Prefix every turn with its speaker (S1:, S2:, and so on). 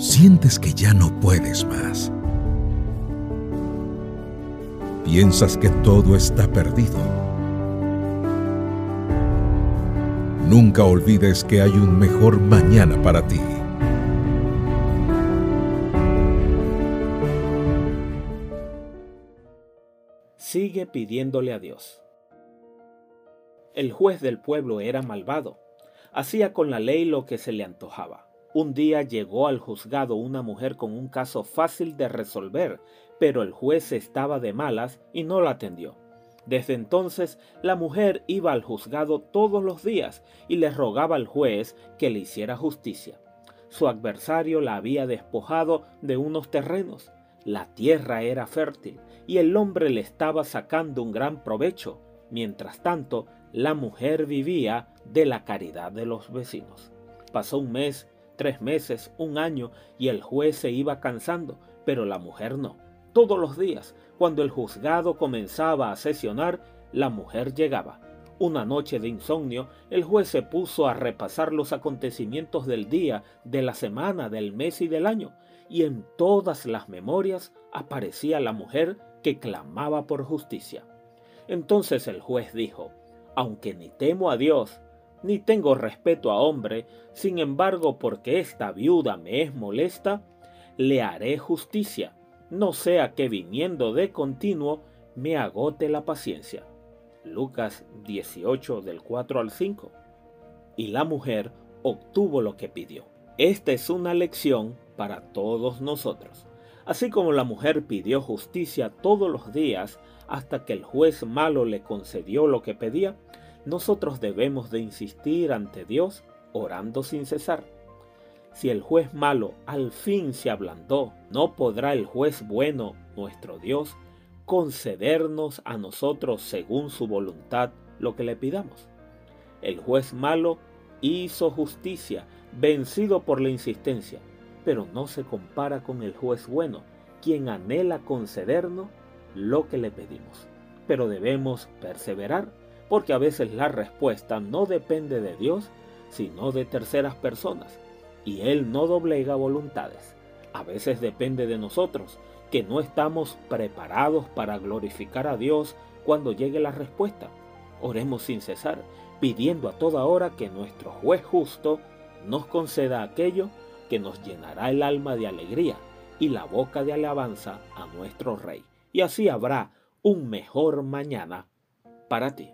S1: sientes que ya no puedes más. Piensas que todo está perdido. Nunca olvides que hay un mejor mañana para ti.
S2: Sigue pidiéndole a Dios. El juez del pueblo era malvado. Hacía con la ley lo que se le antojaba. Un día llegó al juzgado una mujer con un caso fácil de resolver, pero el juez estaba de malas y no la atendió. Desde entonces la mujer iba al juzgado todos los días y le rogaba al juez que le hiciera justicia. Su adversario la había despojado de unos terrenos. La tierra era fértil y el hombre le estaba sacando un gran provecho. Mientras tanto, la mujer vivía de la caridad de los vecinos. Pasó un mes tres meses, un año, y el juez se iba cansando, pero la mujer no. Todos los días, cuando el juzgado comenzaba a sesionar, la mujer llegaba. Una noche de insomnio, el juez se puso a repasar los acontecimientos del día, de la semana, del mes y del año, y en todas las memorias aparecía la mujer que clamaba por justicia. Entonces el juez dijo, aunque ni temo a Dios, ni tengo respeto a hombre, sin embargo, porque esta viuda me es molesta, le haré justicia, no sea que viniendo de continuo me agote la paciencia. Lucas 18 del 4 al 5. Y la mujer obtuvo lo que pidió. Esta es una lección para todos nosotros. Así como la mujer pidió justicia todos los días hasta que el juez malo le concedió lo que pedía, nosotros debemos de insistir ante Dios orando sin cesar. Si el juez malo al fin se ablandó, no podrá el juez bueno, nuestro Dios, concedernos a nosotros según su voluntad lo que le pidamos. El juez malo hizo justicia, vencido por la insistencia, pero no se compara con el juez bueno, quien anhela concedernos lo que le pedimos. Pero debemos perseverar porque a veces la respuesta no depende de Dios, sino de terceras personas, y Él no doblega voluntades. A veces depende de nosotros, que no estamos preparados para glorificar a Dios cuando llegue la respuesta. Oremos sin cesar, pidiendo a toda hora que nuestro juez justo nos conceda aquello que nos llenará el alma de alegría y la boca de alabanza a nuestro Rey. Y así habrá un mejor mañana para ti.